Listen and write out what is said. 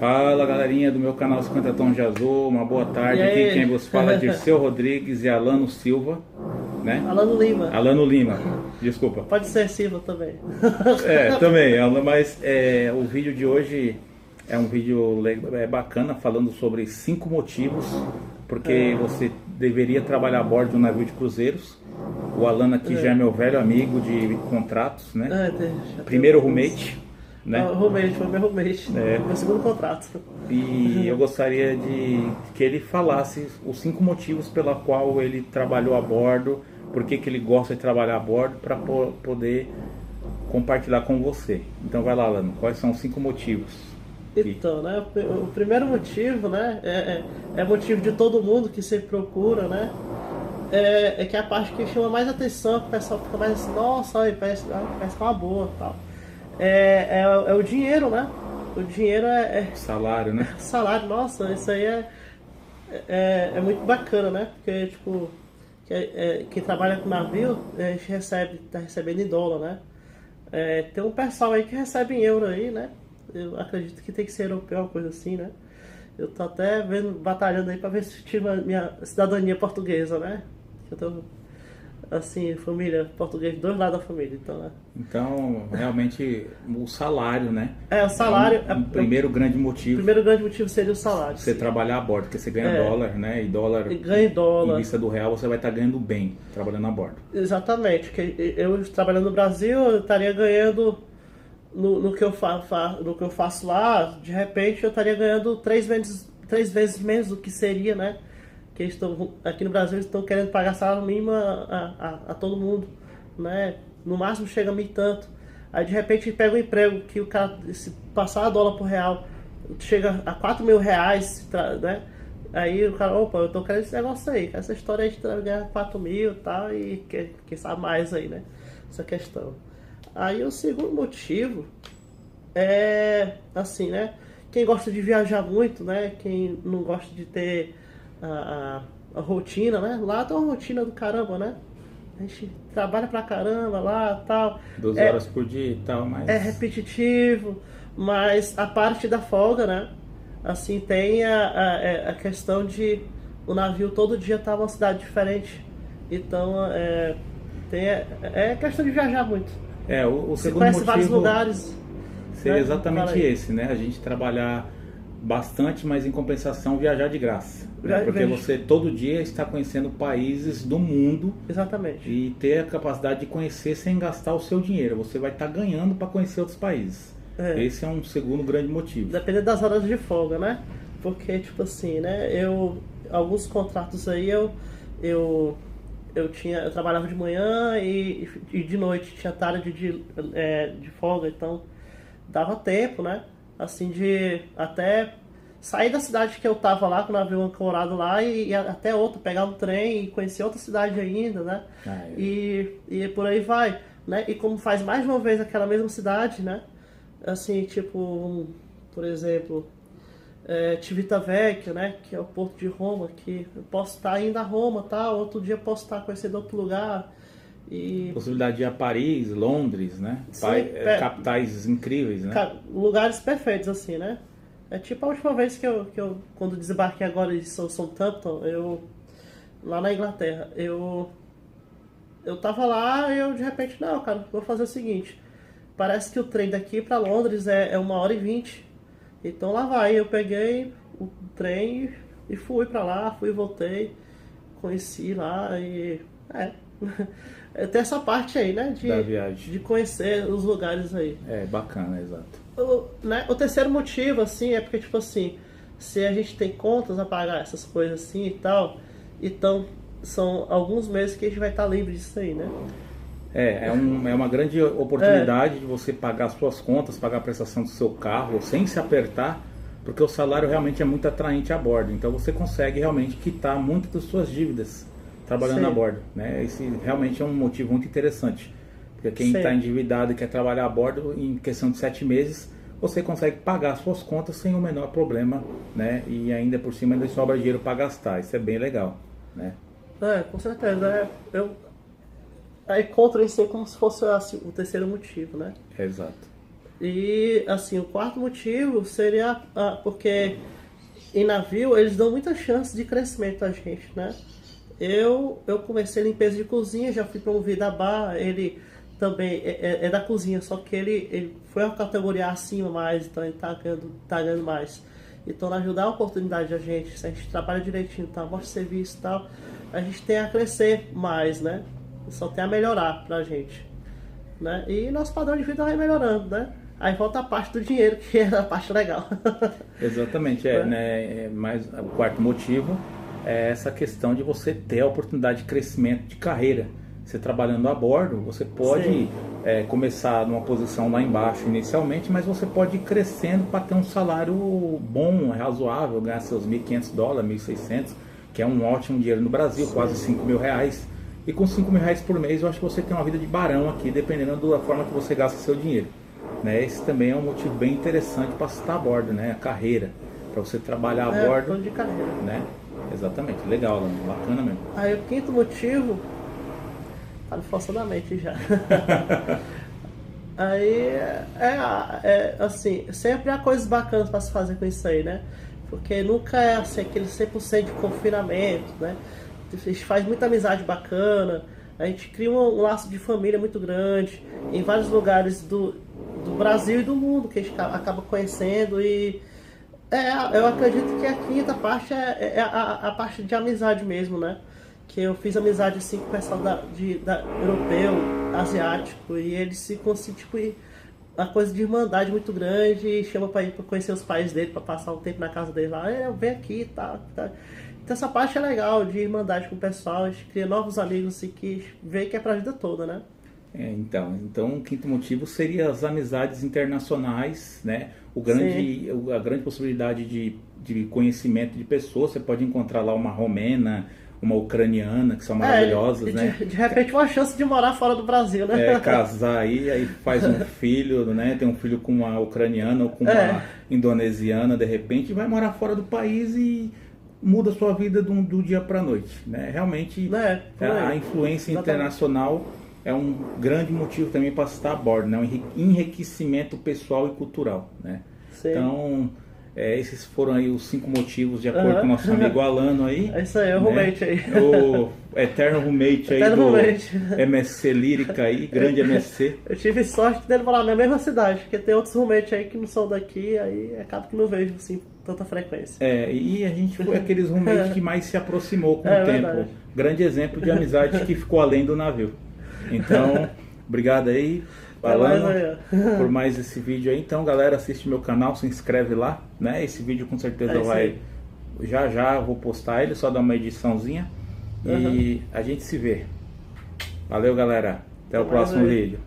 Fala galerinha do meu canal 50 Tons de Azul, uma boa tarde. Aqui quem vos fala é Dirceu Rodrigues e Alano Silva, né? Alano Lima. Alano Lima, desculpa. Pode ser Silva também. É, também, mas é, o vídeo de hoje é um vídeo é, bacana falando sobre cinco motivos porque você deveria trabalhar a bordo de um navio de cruzeiros. O Alano aqui já é meu velho amigo de contratos, né? Eu- Primeiro roommate, né? Ah, roommate, foi meu roommate. É. Meu segundo contrato. E eu gostaria de que ele falasse os cinco motivos pela qual ele trabalhou a bordo, por que ele gosta de trabalhar a bordo, para poder compartilhar com você. Então vai lá, Lano, quais são os cinco motivos? Então, né, o pri- o primeiro motivo, né, é, é, é motivo de todo mundo que sempre procura, né, é, é que é a parte que chama mais atenção, que o pessoal fica mais assim, nossa, parece, ah, parece uma boa tal. É, é, é o dinheiro, né, o dinheiro é, é Salário, né? salário, nossa, isso aí é, é, é muito bacana, né, porque, tipo, que, é, quem trabalha com navio, a gente recebe, tá recebendo em dólar, né, é, tem um pessoal aí que recebe em euro aí, né? Eu acredito que tem que ser europeu, uma coisa assim, né? Eu tô até vendo, batalhando aí pra ver se tiro a minha cidadania portuguesa, né? Eu tô, assim, família portuguesa, dois lados da família, então, né? Então, realmente, o salário, né? É, o salário, É um, um é- primeiro grande o motivo primeiro grande motivo seria o salário. você trabalhar a bordo, porque você ganha É. dólar, né? E dólar, E ganha em dólar. em vista do real, você vai estar ganhando bem trabalhando a bordo. Exatamente, que eu trabalhando no Brasil, eu estaria ganhando no, no, que eu fa, fa- no que eu faço lá, de repente eu estaria ganhando três vezes, três vezes menos do que seria, né? Que estão aqui no Brasil estão querendo pagar salário mínimo a, a, a todo mundo, né? No máximo chega a mil tanto. Aí de repente pega um emprego que o cara, se passar a dólar por real, chega a 4 mil reais, né? Aí o cara, opa, eu tô querendo esse negócio aí, essa história aí de ganhar 4 mil e tal, e quem, quem sabe mais aí, né? Essa questão. Aí o segundo motivo é assim, né? Quem gosta de viajar muito, né? Quem não gosta de ter a, a, a rotina, né? Lá tem uma rotina do caramba, né? A gente trabalha pra caramba lá tal. 12 É- horas por dia e tal, mas... é repetitivo, mas a parte da folga, né? Assim, tem a, a, é, a questão de o navio todo dia estar numa cidade diferente. Então, é, tem, é questão de viajar muito. É, o, o Você segundo conhece motivo... vários lugares. Seria né? exatamente esse, né? A gente trabalhar bastante, mas em compensação viajar de graça. né? Viajar- Porque você todo dia está conhecendo países do mundo Exatamente. e ter a capacidade de conhecer sem gastar o seu dinheiro. Você vai estar ganhando para conhecer outros países. É. Esse é um segundo grande motivo. Dependendo das horas de folga, né? Porque, tipo assim, né? Eu. Alguns contratos aí eu. Eu, eu tinha. Eu trabalhava de manhã e, e de noite tinha tarde de, é, de folga, então dava tempo, né? Assim de até sair da cidade que eu tava lá, com o navio ancorado lá, e ir até outra, pegar um trem e conhecer outra cidade ainda, né? Ah, é. E, e por aí vai, né? E como faz mais uma vez aquela mesma cidade, né? Assim, tipo, por exemplo, é, Civitavecchia, né? Que é o porto de Roma, que eu posso estar indo a Roma, tal, outro dia eu posso estar conhecendo outro lugar. E Possibilidade de ir a Paris, Londres, né? Sim, Pai- é. capitais incríveis, né? Cara, lugares perfeitos, assim, né? É tipo a última vez que eu, que eu quando desembarquei agora em São Southampton, eu, lá na Inglaterra, eu, eu tava lá e eu de repente, não, cara, vou fazer o seguinte, parece que o trem daqui pra Londres é, é uma hora e vinte, então lá vai, eu peguei o trem e fui pra lá, fui e voltei, conheci lá e, é, tem essa parte aí, né, de, Da viagem. de conhecer os lugares aí. É bacana, exato. O, né, o terceiro motivo, assim, é porque, tipo assim, se a gente tem contas a pagar, essas coisas assim e tal, então são alguns meses que a gente vai estar livre disso aí, né? É, é, um- é uma grande oportunidade de você pagar suas contas, pagar a prestação do seu carro sem se apertar, porque o salário realmente é muito atraente a bordo. Então você consegue realmente quitar muitas das suas dívidas trabalhando Sim. a bordo. Né? Esse realmente é um motivo muito interessante. Porque quem está endividado e quer trabalhar a bordo, em questão de sete meses, você consegue pagar suas contas sem o menor problema, né? E ainda por cima ainda sobra dinheiro para gastar. Isso é bem legal, né? É, com certeza. É, eu aí contra isso aí como se fosse assim, o terceiro motivo, né? Exato. E assim, o quarto motivo seria ah, porque em navio eles dão muita chance de crescimento a gente, né? Eu, eu comecei limpeza de cozinha, já fui promovido a bar, ele também é, é, é, da cozinha, só que ele, ele foi uma categoria acima mais, então ele tá ganhando, tá ganhando mais. Então, ajudar a oportunidade a gente, se a gente trabalha direitinho, tá, mostra serviço e tal, a gente tem a crescer mais, né? Só tem a melhorar pra gente. Né? E nosso padrão de vida vai melhorando, né? Aí volta a parte do dinheiro, que é a parte legal. Exatamente, é, é. Né, é mais o quarto motivo é essa questão de você ter a oportunidade de crescimento de carreira. Você trabalhando a bordo, você pode é, começar numa posição lá embaixo inicialmente, mas você pode ir crescendo para ter um salário bom, razoável, ganhar seus 1.500 dólares, 1.600, que é um ótimo dinheiro no Brasil, Sim. quase 5 mil reais. E com 5 mil reais por mês, eu acho que você tem uma vida de barão aqui, dependendo da forma que você gasta seu dinheiro. Né? Esse também é um motivo bem interessante para estar a bordo, né? A carreira. Para você trabalhar a é, bordo. de carreira. Né? Exatamente, legal, bacana mesmo. Aí o quinto motivo, tá me forçando a mente já. aí é, é, assim, sempre há coisas bacanas para se fazer com isso aí, né? Porque nunca é assim, aquele 100% de confinamento, né? A gente faz muita amizade bacana, a gente cria um, um laço de família muito grande em vários lugares do, do Brasil e do mundo que a gente acaba conhecendo e é, eu acredito que a quinta parte é, é a, a, parte de amizade mesmo, né? Que eu fiz amizade assim com o pessoal da, de, da, europeu, asiático, e eles se tipo, uma coisa de irmandade muito grande, e chama pra ir pra conhecer os pais dele, pra passar um tempo na casa dele lá, é, vem aqui tá, tá. Então essa parte é legal de irmandade com o pessoal, a gente cria novos amigos e que vê que é pra vida toda, né? É, então, então, o quinto motivo seria as amizades internacionais, né? O grande, a grande possibilidade de, de conhecimento de pessoas. Você pode encontrar lá uma romena, uma ucraniana, que são é, maravilhosas, é, de, né? De repente uma chance de morar fora do Brasil, né? É, casar aí, aí faz um filho, né? Tem um filho com uma ucraniana ou com uma é. indonesiana, de repente, vai morar fora do país e muda a sua vida do, do dia para noite, né? Realmente, é, a influência internacional é um grande motivo também para estar a bordo, né? um enriquecimento pessoal e cultural. Né? Sim. Então, é, esses foram aí os cinco motivos, de acordo uhum. com o nosso amigo Alano aí. É isso aí, é o né? roommate aí. O eterno roommate aí eterno do roommate. MSC Lírica aí, grande MSC. Eu tive sorte dele morar na mesma cidade, porque tem outros roommates aí que não são daqui, aí acaba que não vejo assim tanta frequência. É, e a gente foi aqueles roommates que mais se aproximou com é, o tempo. Verdade. Grande exemplo de amizade que ficou além do navio. Então, obrigado aí, Balano, por mais esse vídeo aí. Então, galera, assiste meu canal, se inscreve lá, né? Esse vídeo com certeza é vai. Já já vou postar ele, só dar uma ediçãozinha. Uhum. E a gente se vê. Valeu, galera. Até, Até o próximo vídeo.